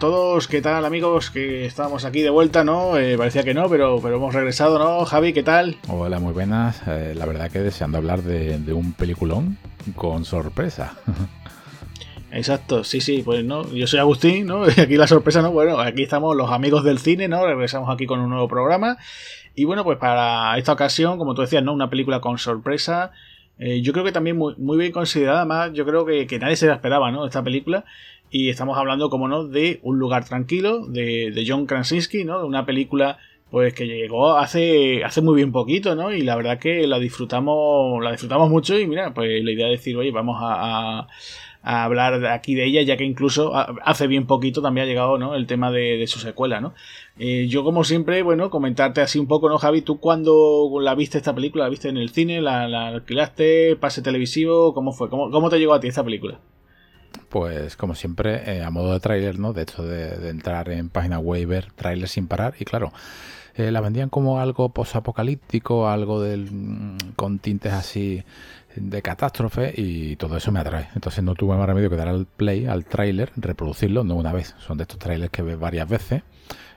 Todos, ¿qué tal amigos? Que estamos aquí de vuelta, ¿no? Eh, parecía que no, pero, pero hemos regresado, ¿no? Javi, ¿qué tal? Hola, muy buenas. Eh, la verdad que deseando hablar de, un peliculón con sorpresa. Exacto, sí, sí, pues no, yo soy Agustín, ¿no? Y aquí la sorpresa, ¿no? Bueno, aquí estamos los amigos del cine, ¿no? Regresamos aquí con un nuevo programa. Y bueno, pues para esta ocasión, como tú decías, ¿no? Una película con sorpresa. Eh, yo creo que también muy, muy bien considerada, además, yo creo que, que nadie se la esperaba, ¿no? Esta película. Y estamos hablando, como no, de Un lugar tranquilo, de, de John Krasinski, ¿no? De una película pues que llegó hace, hace muy bien poquito, ¿no? Y la verdad que la disfrutamos, la disfrutamos mucho y mira, pues la idea de decir, oye, vamos a, hablar aquí de ella, ya que incluso hace bien poquito también ha llegado, ¿no? El tema de, su secuela, ¿no? Eh, yo como siempre, bueno, comentarte así un poco, ¿no, Javi? ¿Tú cuando la viste esta película? ¿La viste en el cine? ¿La, la alquilaste? ¿Pase televisivo? ¿Cómo fue? ¿Cómo, ¿Cómo te llegó a ti esta película? Pues como siempre, eh, a modo de tráiler, ¿no? De hecho, de, entrar en página web ver tráiler sin parar. Y claro, eh, la vendían como algo posapocalíptico, algo del, mm, con tintes así de catástrofe y todo eso me atrae. Entonces no tuve más remedio que dar al play, al tráiler, reproducirlo, no una vez. Son de estos trailers que ves varias veces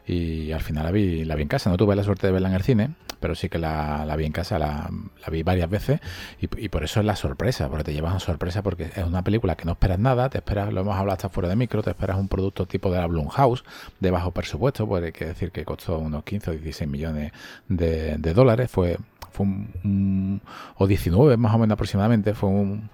y al final la vi, la vi en casa. No tuve la suerte de verla en el cine, pero sí que la, vi en casa, la, vi varias veces y, por eso es la sorpresa, porque te llevas a sorpresa porque es una película que no esperas nada, te esperas, lo hemos hablado hasta fuera de micro, te esperas un producto tipo de la Blumhouse de bajo presupuesto, pues hay que decir que costó unos 15 o 16 millones de, dólares, fue, fue un, o 19 más o menos aproximadamente, fue un,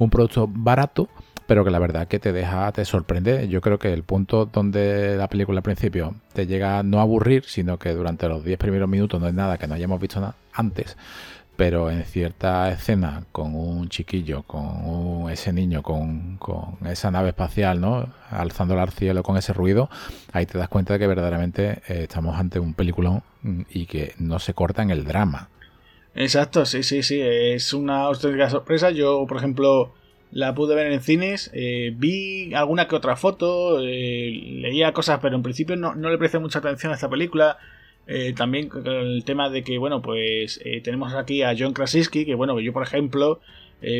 un producto barato pero que la verdad que te deja, te sorprende. Yo creo que el punto donde la película al principio te llega a no aburrir, sino que durante los 10 primeros minutos no es nada que no hayamos visto antes, pero en cierta escena con un chiquillo, con ese niño, con, esa nave espacial, ¿no? Alzándola al cielo con ese ruido, ahí te das cuenta de que verdaderamente eh, estamos ante un peliculón mm, y que no se corta en el drama. Exacto, sí, sí, sí, es una auténtica sorpresa. Yo, por ejemplo, la pude ver en cines, eh, vi alguna que otra foto, eh, leía cosas, pero en principio no, le presté mucha atención a esta película. Eh, también el tema de que, bueno, pues tenemos aquí a John Krasinski, que bueno, yo por ejemplo,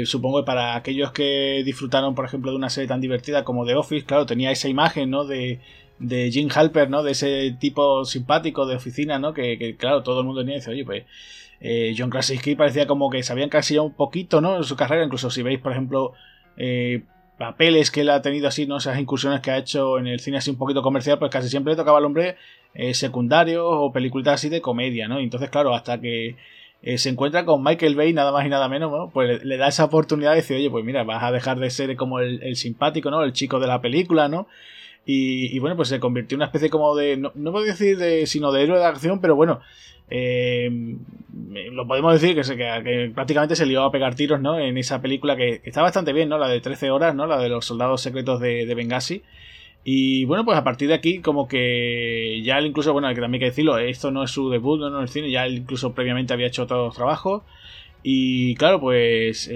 supongo que para aquellos que disfrutaron, por ejemplo, de una serie tan divertida como The Office, claro, tenía esa imagen, ¿no? De, de Jim Halper, ¿no? De ese tipo simpático de oficina, ¿no? Que, claro, todo el mundo tenía y dice, oye, pues eh, John Krasinski parecía como que se había encasillado un poquito, ¿no? En su carrera, incluso si veis, por ejemplo, eh, papeles que él ha tenido así, ¿no? Esas incursiones que ha hecho en el cine así un poquito comercial, pues casi siempre le tocaba al hombre eh, secundario o películas así de comedia, ¿no? entonces, claro, hasta que se encuentra con Michael Bay, nada más y nada menos, ¿no? Pues le, da esa oportunidad de decir, oye, pues mira, vas a dejar de ser como el, el simpático, ¿no? El chico de la película, ¿no? Y, bueno, pues se convirtió en una especie como de, no, no puedo decir de, sino de héroe de acción, pero bueno, eh, lo podemos decir que, prácticamente se lió a pegar tiros, ¿no? En esa película que, está bastante bien, ¿no? La de 13 horas, ¿no? La de los soldados secretos de, de Benghazi. Y bueno, pues a partir de aquí, como que ya él incluso, bueno, que también hay que decirlo, esto no es su debut ¿no? en el cine, ya él incluso previamente había hecho otros trabajos. Y claro, pues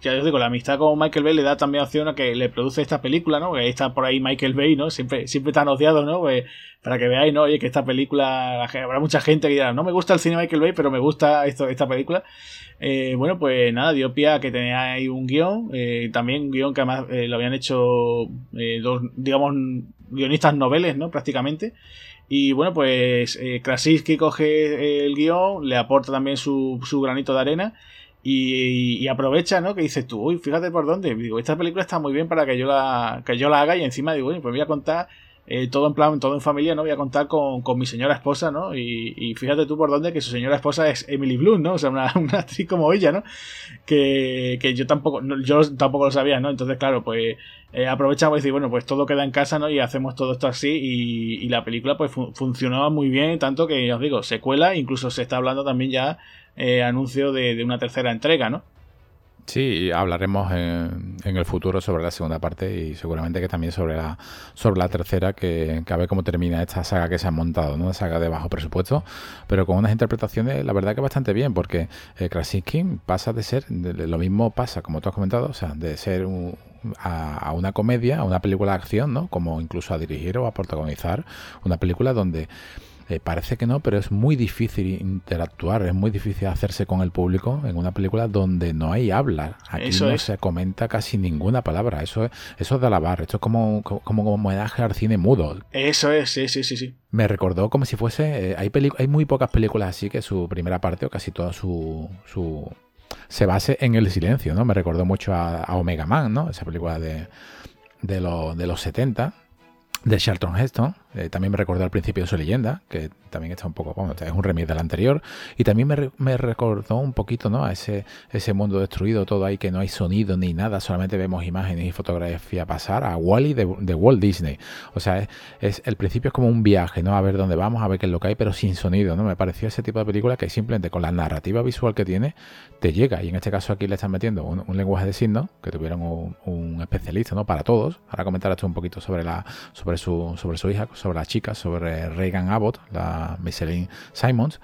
ya os digo, la amistad con Michael Bay le da también opción a que le produce esta película, ¿no? Ahí está por ahí Michael Bay, ¿no? Siempre, siempre tan odiado, ¿no? Pues, para que veáis, ¿no? Oye, que esta película, habrá mucha gente que dirá, no me gusta el cine Michael Bay, pero me gusta esto, esta película. Eh, bueno, pues nada, dio pie a que tenía ahí un guion, eh, también un guion que además eh, lo habían hecho dos, digamos, guionistas noveles, ¿no? Prácticamente. Y bueno, pues eh, Krasinski coge el guion, le aporta también su, su granito de arena y, aprovecha, ¿no? Que dices tú, uy, fíjate por dónde. Digo, esta película está muy bien para que yo la, que yo la haga y encima digo, pues voy a contar eh, todo en plan, todo en familia, ¿no? Voy a contar con, con mi señora esposa, ¿no? Y, y, fíjate tú por dónde que su señora esposa es Emily Bloom, ¿no? O sea, una, una actriz como ella, ¿no? Que, que yo tampoco, yo tampoco lo sabía, ¿no? Entonces, claro, pues eh, aprovechamos y decir, bueno, pues todo queda en casa, ¿no? Y hacemos todo esto así y, y la película pues funcionaba muy bien, tanto que, os digo, secuela, incluso se está hablando también ya eh, anuncio de, de una tercera entrega, ¿no? Sí, hablaremos en, el futuro sobre la segunda parte y seguramente que también sobre la sobre la tercera, que, que a ver cómo termina esta saga que se ha montado, ¿no? Una saga de bajo presupuesto, pero con unas interpretaciones, la verdad que bastante bien, porque eh, Krasinski pasa de ser, lo mismo pasa, como tú has comentado, o sea, de ser a, una comedia, a una película de acción, ¿no? Como incluso a dirigir o a protagonizar una película donde eh, parece que no, pero es muy difícil interactuar, es muy difícil hacerse con el público en una película donde no hay habla. Aquí no se comenta casi ninguna palabra. Eso es, eso es de alabar. Esto es como, como, homenaje al cine mudo. Eso es, sí, sí, sí, sí. Me recordó como si fuese. Eh, hay, hay muy pocas películas así que su primera parte o casi toda su, su se base en el silencio, ¿no? Me recordó mucho a, Omega Man, ¿no? Esa película de, de, de los 70 de Charlton Heston. Eh, también me recordó al principio de su leyenda, que también está un poco, bueno, es un remix del anterior. Y también me, recordó un poquito, ¿no? A ese, ese mundo destruido, todo ahí que no hay sonido ni nada, solamente vemos imágenes y fotografía pasar a Wally de, de, Walt Disney. O sea, es, el principio es como un viaje, ¿no? A ver dónde vamos, a ver qué es lo que hay, pero sin sonido, ¿no? Me pareció ese tipo de película que simplemente con la narrativa visual que tiene, te llega. Y en este caso aquí le están metiendo un, lenguaje de signos, que tuvieron un, especialista, ¿no? Para todos. Ahora comentarás tú un poquito sobre la, sobre su, sobre su hija, sobre la chica, sobre Reagan Abbott, la Micheline Simons.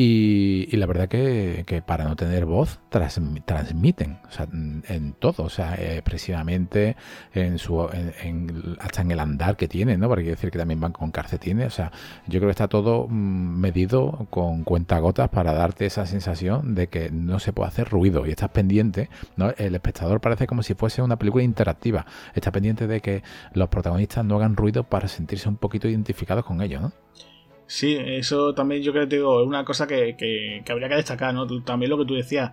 Y, la verdad que, para no tener voz transmiten en todo, o sea, expresivamente en su, hasta en el andar que tienen, ¿no? Porque quiere decir que también van con calcetines, o sea, yo creo que está todo mm, medido con cuentagotas para darte esa sensación de que no se puede hacer ruido y estás pendiente. El espectador parece como si fuese una película interactiva, está pendiente de que los protagonistas no hagan ruido para sentirse un poquito identificados con ellos, ¿no? Sí, eso también yo creo que digo, es una cosa que, que, habría que destacar, ¿no? También lo que tú decías,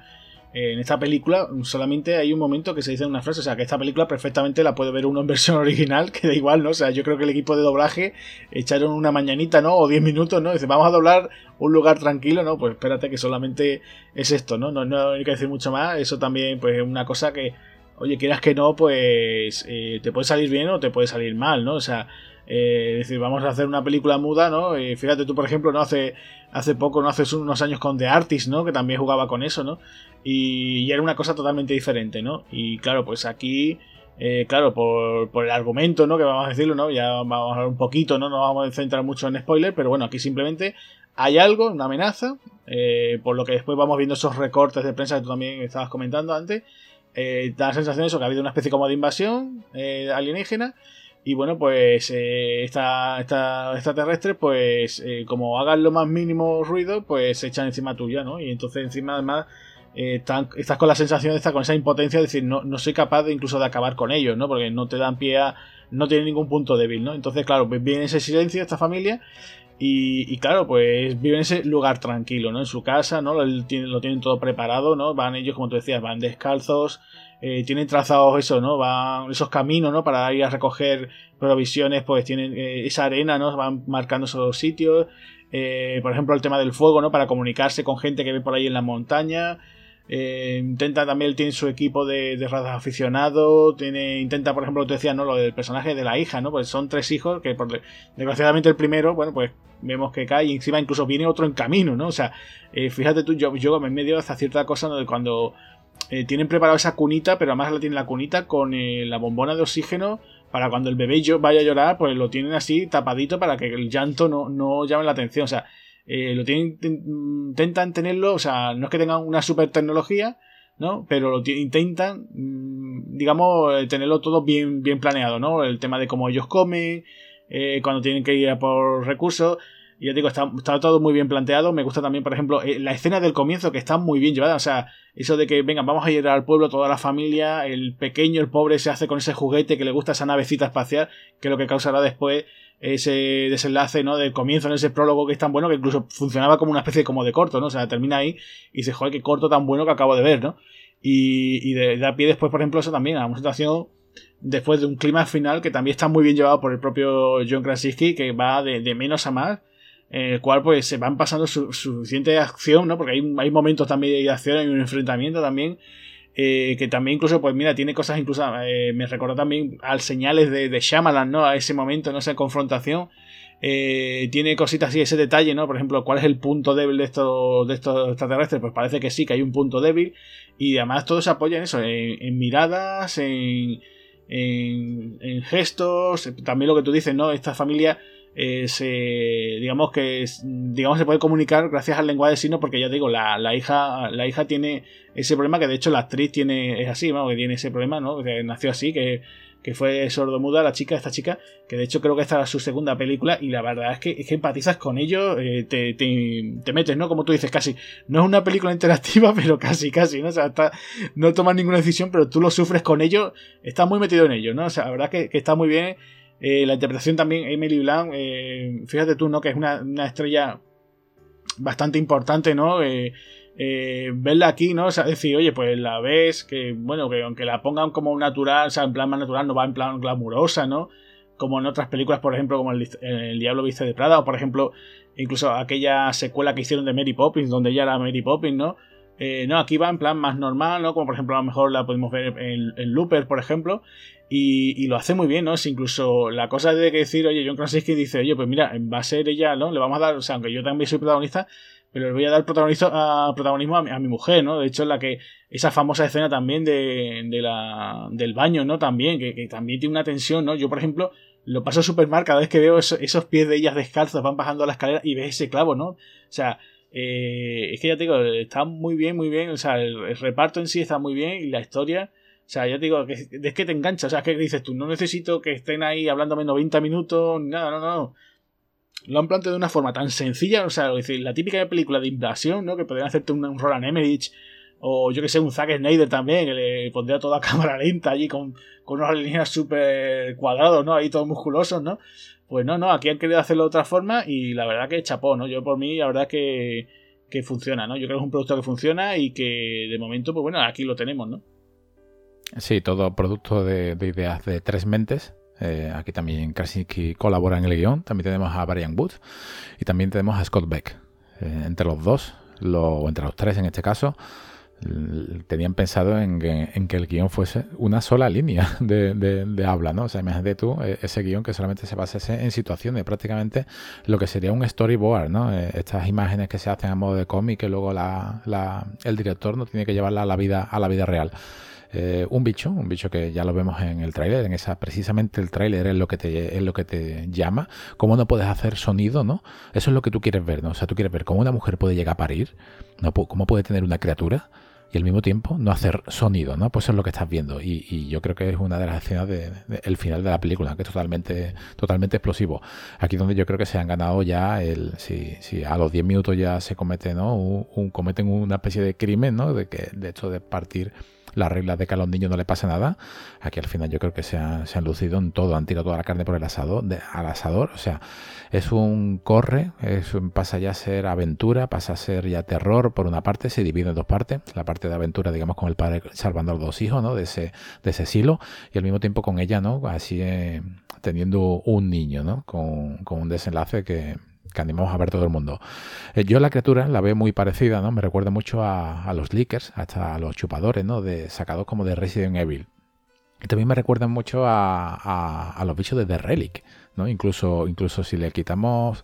eh, en esta película solamente hay un momento que se dice una frase, o sea, que esta película perfectamente la puede ver uno en versión original, que da igual, ¿no? O sea, yo creo que el equipo de doblaje echaron una mañanita, ¿no? O 10 minutos, ¿no? Dice, vamos a doblar un lugar tranquilo, ¿no? Pues espérate que solamente es esto, ¿no? No, no hay que decir mucho más, eso también, pues es una cosa que, oye, quieras que no, pues eh, te puede salir bien o te puede salir mal, ¿no? O sea, eh, es decir, vamos a hacer una película muda, ¿no? Eh, fíjate tú, por ejemplo, ¿no? Hace, hace poco, ¿no? Hace unos años con The Artist, ¿no? Que también jugaba con eso, ¿no? Y, era una cosa totalmente diferente, ¿no? Y claro, pues aquí, eh, claro, por, por, el argumento, ¿no? Que vamos a decirlo, ¿no? Ya vamos a hablar un poquito, ¿no? No vamos a centrar mucho en spoiler, pero bueno, aquí simplemente hay algo, una amenaza, por lo que después vamos viendo esos recortes de prensa que tú también estabas comentando antes. da la sensación de eso, que ha habido una especie como de invasión alienígena y bueno, pues eh, esta, esta, pues eh, como hagan lo más mínimo ruido, pues se echan encima tuya, ¿no? Y entonces encima además eh, estás con la sensación de estar con esa impotencia de decir, no, no soy capaz de incluso de acabar con ellos, ¿no? Porque no te dan pie a... no tienen ningún punto débil, ¿no? Entonces, claro, pues viene ese silencio esta familia y, y, claro, pues viven en ese lugar tranquilo, ¿no? En su casa, ¿no? Lo, tienen todo preparado, ¿no? Van ellos, como tú decías, van descalzos, eh, tienen trazados eso, ¿no? Van esos caminos, ¿no? Para ir a recoger provisiones, pues tienen eh, esa arena, ¿no? Van marcando esos sitios. Eh, por ejemplo, el tema del fuego, ¿no? Para comunicarse con gente que ve por ahí en la montaña. Intenta también, tiene su equipo de, de razas aficionados. Tiene, intenta, por ejemplo, te decía, ¿no? Lo del personaje de la hija, ¿no? Pues son tres hijos que, por, desgraciadamente, el primero, bueno, pues vemos que cae y encima incluso viene otro en camino, ¿no? O sea, fíjate tú, yo, yo me medio hasta cierta cosa, ¿no? De cuando eh, tienen preparado esa cunita, pero además la tienen la cunita con eh, la bombona de oxígeno para cuando el bebé vaya a llorar, pues lo tienen así tapadito para que el llanto no, no llame la atención. O sea, eh, lo tienen, intentan tenerlo, o sea, no es que tengan una super tecnología, ¿no? Pero lo intentan, mm, digamos, tenerlo todo bien, bien planeado, ¿no? El tema de cómo ellos comen, cuando tienen que ir a por recursos. Y ya digo, está, todo muy bien planteado. Me gusta también, por ejemplo, la escena del comienzo que está muy bien llevada. O sea, eso de que, venga, vamos a ir al pueblo toda la familia, el pequeño, el pobre, se hace con ese juguete que le gusta esa navecita espacial, que es lo que causará después ese desenlace, ¿no? Del comienzo en ese prólogo que es tan bueno que incluso funcionaba como una especie como de corto, ¿no? O sea, termina ahí y dice, joder, qué corto tan bueno que acabo de ver, ¿no? Y, y de, de, a pie después, por ejemplo, eso también, a una situación después de un clima final que también está muy bien llevado por el propio John Krasinski, que va de, de menos a más en el cual pues se van pasando su, suficiente acción, ¿no? Porque hay, hay momentos también de acción, hay un enfrentamiento también. Eh, que también incluso, pues mira, tiene cosas incluso, eh, me recordó también al señales de, de Shyamalan, ¿no? A ese momento, ¿no? Esa confrontación. Eh, tiene cositas así, ese detalle, ¿no? Por ejemplo, ¿cuál es el punto débil de estos, de estos extraterrestres? Pues parece que sí, que hay un punto débil. Y además todo se apoya en eso, en, miradas, en, en, en, gestos. También lo que tú dices, ¿no? Esta familia eh, se, digamos que digamos se puede comunicar gracias al lenguaje de signos porque ya digo la, la, hija la hija tiene ese problema que de hecho la actriz tiene es así ¿no? que tiene ese problema no que nació así que, que fue sordomuda, la chica, esta chica, que de hecho creo que esta era su segunda película, y la verdad es que, es que empatizas con ellos, eh, te, te, metes, ¿no? Como tú dices, casi. No es una película interactiva, pero casi, casi, ¿no? O sea, no tomas ninguna decisión, pero tú lo sufres con ellos, estás muy metido en ellos, ¿no? O sea, la verdad que, que está muy bien. Eh, la interpretación también, Emily Blunt, eh, fíjate tú, ¿no? Que es una, una estrella bastante importante, ¿no? Eh, eh, verla aquí, ¿no? O sea, decir, oye, pues la ves, que bueno, que aunque la pongan como natural, o sea, en plan más natural, no va en plan glamurosa, ¿no? Como en otras películas, por ejemplo, como El, el Diablo Viste de Prada, o por ejemplo, incluso aquella secuela que hicieron de Mary Poppins, donde ella era Mary Poppins, ¿no? Eh, no, aquí va en plan más normal, ¿no? Como por ejemplo, a lo mejor la podemos ver en, en Looper, por ejemplo. Y, lo hace muy bien, ¿no? Incluso la cosa de que decir, oye, John Krasinski dice, oye, pues mira, va a ser ella, ¿no? Le vamos a dar, o sea, aunque yo también soy protagonista, pero le voy a dar protagonismo a, mi, mujer, ¿no? De hecho, la que esa famosa escena también de, de la, del baño, ¿no? También, que, también tiene una tensión, ¿no? Yo, por ejemplo, lo paso súper mal cada vez que veo esos pies de ellas descalzos, van bajando la escalera y ves ese clavo, ¿no? O sea, eh, es que ya te digo, está muy bien, muy bien, o sea, el, reparto en sí está muy bien y la historia... O sea, ya te digo, es que te engancha. O sea, que dices tú, no necesito que estén ahí hablándome 90 minutos, nada, no, no lo han planteado de una forma tan sencilla, o sea, decir, la típica película de invasión, ¿no? Que podrían hacerte un, Roland Emmerich o yo que sé, un Zack Snyder también, que le pondría toda cámara lenta allí con, con unos alienígenas súper cuadrados, ¿no? Ahí todos musculosos, ¿no? Pues no, no, aquí han querido hacerlo de otra forma y la verdad que chapó, ¿no? Yo por mí, la verdad que, que funciona, ¿no? Yo creo que es un producto que funciona y que de momento, pues bueno, aquí lo tenemos, ¿no? Sí, todo producto de ideas de tres mentes eh, aquí también Krasinski colabora en el guion. También tenemos a Brian Wood y también tenemos a Scott Beck. Eh, entre los dos, o entre los tres en este caso, tenían pensado en que, el guion fuese una sola línea de, habla, ¿no? O sea, imagínate tú eh, ese guion que solamente se basase en situaciones, prácticamente lo que sería un storyboard, ¿no? estas imágenes que se hacen a modo de cómic que luego el director no tiene que llevarla a la vida, a la vida real. Eh, un bicho, un bicho que ya lo vemos en el tráiler, en esa precisamente el tráiler es lo que te es lo que te llama, cómo no puedes hacer sonido, ¿no? Eso es lo que tú quieres ver, ¿no? O sea, tú quieres ver cómo una mujer puede llegar a parir, ¿no? cómo puede tener una criatura y al mismo tiempo no hacer sonido, ¿no? Pues eso es lo que estás viendo y, yo creo que es una de las escenas del final de la película, que es totalmente totalmente explosivo. Aquí donde yo creo que se han ganado ya el si, si a los 10 minutos ya se comete, ¿no? Un, cometen una especie de crimen, ¿no? De que de hecho de partir las reglas de que a los niños no le pasa nada. Aquí al final yo creo que se, han lucido en todo, han tirado toda la carne por el asador, al asador. O sea, es un corre, pasa ya a ser aventura, pasa a ser ya terror. Por una parte, se divide en dos partes. La parte de aventura, digamos, con el padre salvando a los dos hijos, ¿no? De ese, de ese silo. Y al mismo tiempo con ella, ¿no? Así eh, teniendo un niño, ¿no? Con un desenlace que que animamos a ver todo el mundo. Eh, yo la criatura la veo muy parecida, ¿no? Me recuerda mucho a, los leakers, hasta a los chupadores, ¿no? De, sacados como de Resident Evil. Y también me recuerdan mucho a, a los bichos de The Relic, Incluso, incluso si le quitamos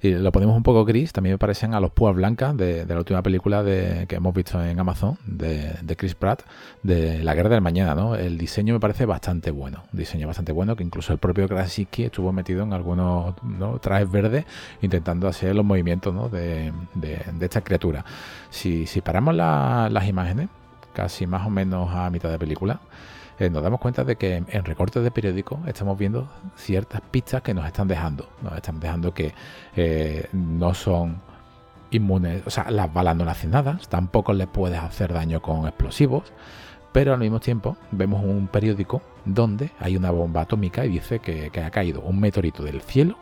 y lo ponemos un poco gris, también me parecen a los púas blancas de, la última película de, que hemos visto en Amazon de, Chris Pratt, de La Guerra del Mañana, ¿no? El diseño me parece bastante bueno, un diseño bastante bueno, que incluso el propio Krasinski estuvo metido en algunos trajes verdes intentando hacer los movimientos de, esta criatura. Si, si paramos las imágenes, casi más o menos a mitad de película, eh, nos damos cuenta de que en recortes de periódico estamos viendo ciertas pistas que nos están dejando. Nos están dejando que eh, no son inmunes, o sea, las balas no le hacen nada, tampoco les puedes hacer daño con explosivos, pero al mismo tiempo vemos un periódico donde hay una bomba atómica y dice que ha caído un meteorito del cielo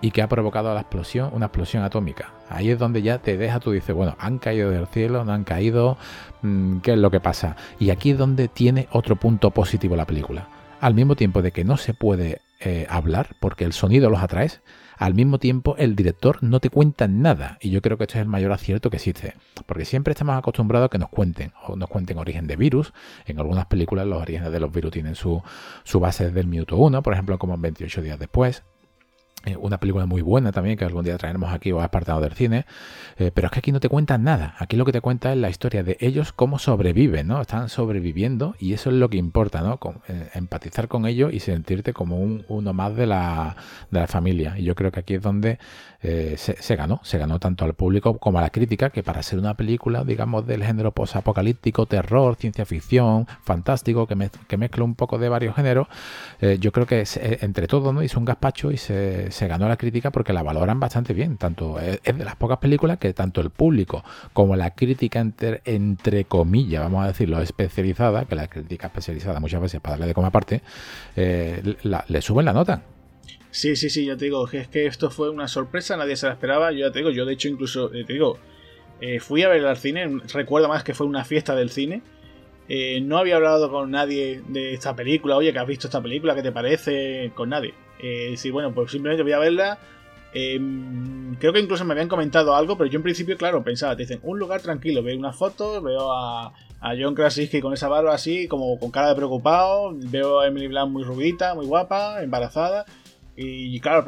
y que ha provocado la explosión, una explosión atómica. Ahí es donde ya te deja, tú dices, bueno, han caído del cielo, no han caído, mm, ¿qué es lo que pasa? Y aquí es donde tiene otro punto positivo la película. Al mismo tiempo de que no se puede eh, hablar, porque el sonido los atrae, al mismo tiempo el director no te cuenta nada. Y yo creo que este es el mayor acierto que existe. Porque siempre estamos acostumbrados a que nos cuenten, o nos cuenten origen de virus. En algunas películas los orígenes de los virus tienen su, su base desde el minuto uno, por ejemplo, como en 28 días después eh, una película muy buena también que algún día traeremos aquí o apartado del cine, eh, pero es que aquí no te cuentan nada. Aquí lo que te cuenta es la historia de ellos, cómo sobreviven, ¿no? Están sobreviviendo y eso es lo que importa, ¿no? Eh, empatizar con ellos y sentirte como un, uno más de la, de la familia. Y yo creo que aquí es donde se, se, ganó, se ganó tanto al público como a la crítica, que para ser una película, digamos, del género posapocalíptico, terror, ciencia ficción, fantástico, que, mezcla un poco de varios géneros, yo creo que entre todo, ¿no? Hizo un gazpacho y se ganó la crítica porque la valoran bastante bien. Tanto es, de las pocas películas que tanto el público como la crítica entre, entre comillas, vamos a decirlo, especializada, que la crítica especializada muchas veces para darle de coma aparte, eh, le suben la nota. Sí, sí, sí, ya te digo, es que esto fue una sorpresa, nadie se la esperaba. Yo ya te digo, yo de hecho incluso, eh, te digo, eh, fui a ver al cine, recuerdo más que fue una fiesta del cine. no había hablado con nadie de esta película, oye, que has visto esta película, ¿qué te parece? Con nadie. Eh, decir, bueno, pues simplemente voy a verla. Em, creo que incluso me habían comentado algo, pero yo en principio, claro, pensaba, te dicen, un lugar tranquilo, veo una foto, veo a, John Krasinski con esa barba así, como con cara de preocupado, veo a Emily Blunt muy rubita, muy guapa, embarazada, y claro,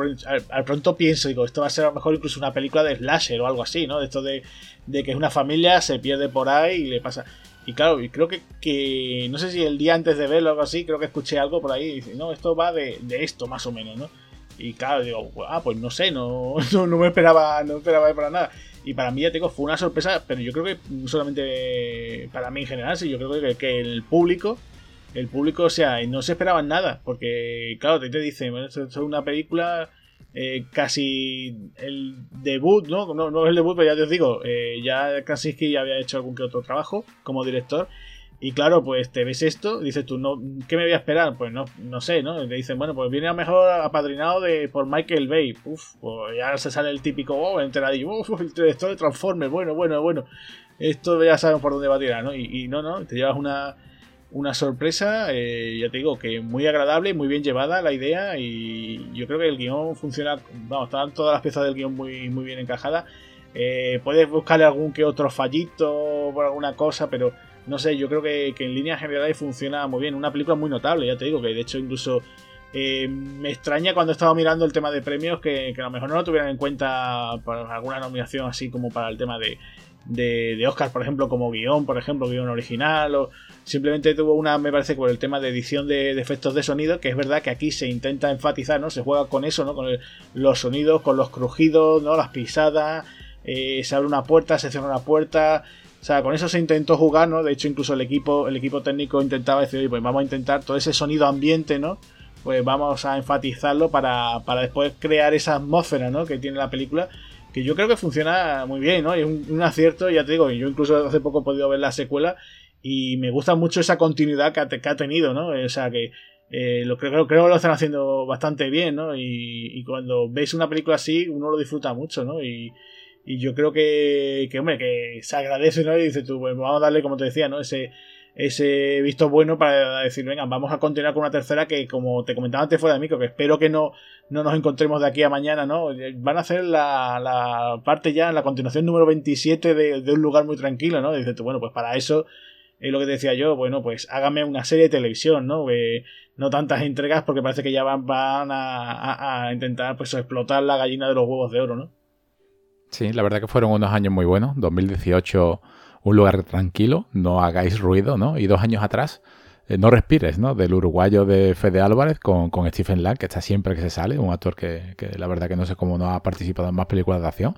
al, pronto pienso, digo, esto va a ser a lo mejor incluso una película de slasher o algo así, ¿no? De esto de, de que una familia se pierde por ahí y le pasa... Y claro, y creo que, que, no sé si el día antes de verlo o algo así, creo que escuché algo por ahí y dice, no, esto va de, de esto más o menos, ¿no? Y claro, digo, ah, pues no sé, no, no, me esperaba, no esperaba para nada. Y para mí, ya te digo, fue una sorpresa, pero yo creo que no solamente para mí en general, sí, yo creo que, que el público, el público, o sea, no se esperaban nada, porque claro, te, te dicen, bueno, esto es una película eh, casi el debut, ¿no? ¿no? No es el debut, pero ya te os digo, eh, ya Krasinski ya había hecho algún que otro trabajo como director. Y claro, pues te ves esto, dices tú, no, ¿qué me voy a esperar? Pues no, no sé, ¿no? te dicen, bueno, pues viene a mejor apadrinado de, por Michael Bay. Uf, pues ya se sale el típico, oh, enteradillo, uf, el director de Transformers, bueno, bueno, bueno. Esto ya saben por dónde va a tirar, ¿no? Y, y no, no, te llevas una, una sorpresa, eh, ya te digo, que muy agradable, muy bien llevada la idea y yo creo que el guion funciona, vamos, están todas las piezas del guion muy, muy bien encajadas. Eh, puedes buscarle algún que otro fallito por alguna cosa, pero no sé, yo creo que, en líneas generales funciona muy bien. Una película muy notable, ya te digo, que de hecho incluso eh, me extraña cuando estaba mirando el tema de premios que, que, a lo mejor no lo tuvieran en cuenta para alguna nominación así como para el tema de, de, de Oscar, por ejemplo, como guion, por ejemplo, guion original o Simplemente tuvo una, me parece, por el tema de edición de, efectos de sonido, que es verdad que aquí se intenta enfatizar, ¿no? Se juega con eso, ¿no? Con los sonidos, con los crujidos, ¿no? Las pisadas, eh, se abre una puerta, se cierra una puerta. O sea, con eso se intentó jugar, ¿no? De hecho, incluso el equipo, el equipo técnico intentaba decir, pues vamos a intentar todo ese sonido ambiente, ¿no? Pues vamos a enfatizarlo para, para después crear esa atmósfera, ¿no? Que tiene la película que yo creo que funciona muy bien, ¿no? Y un, un acierto, ya te digo, yo incluso hace poco he podido ver la secuela y me gusta mucho esa continuidad que ha, tenido, ¿no? O sea, que eh, lo creo, creo que lo están haciendo bastante bien, ¿no? Y, cuando veis una película así, uno lo disfruta mucho, ¿no? Y, y yo creo que, que, hombre, que se agradece, ¿no? Y dices tú, pues vamos a darle, como te decía, ¿no? Ese, ese visto bueno para decir, venga, vamos a continuar con una tercera que, como te comentaba antes fuera de micro, que espero que no, no nos encontremos de aquí a mañana, ¿no? Van a hacer la, la parte ya, la continuación número 27 de, de un lugar muy tranquilo, ¿no? Dices tú, bueno, pues para eso es lo que decía yo, bueno, pues hágame una serie de televisión, ¿no? no tantas entregas porque parece que ya van, van a, intentar pues explotar la gallina de los huevos de oro, ¿no? Sí, la verdad que fueron unos años muy buenos. 2018, un lugar tranquilo, no hagáis ruido, ¿no? Y dos años atrás, eh, no respires, ¿no? Del uruguayo de Fede Álvarez con, Stephen Lang, que está siempre que se sale, un actor que, la verdad que no sé cómo no ha participado en más películas de acción.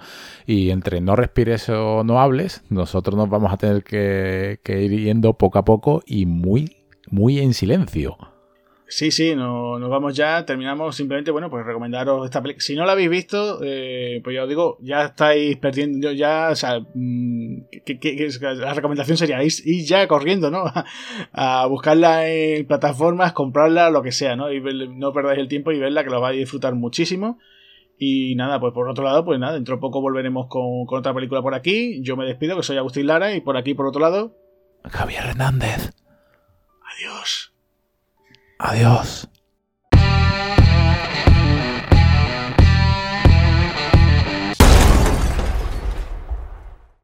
Y entre no respires o no hables, nosotros nos vamos a tener que, que ir yendo poco a poco y muy, muy en silencio. Sí, sí, no, nos vamos ya, terminamos simplemente, bueno, pues recomendaros esta película. Si no la habéis visto, eh, pues ya os digo, ya estáis perdiendo, ya, o sea, mm, la recomendación sería ir, ya corriendo, ¿no? A, buscarla en plataformas, comprarla, lo que sea, ¿no? Y no perdáis el tiempo y verla, que lo vais a disfrutar muchísimo. Y nada, pues por otro lado, pues nada, dentro de poco volveremos con, con otra película por aquí. Yo me despido, que soy Agustín Lara, y por aquí, por otro lado... Javier Hernández. Adiós. Adiós.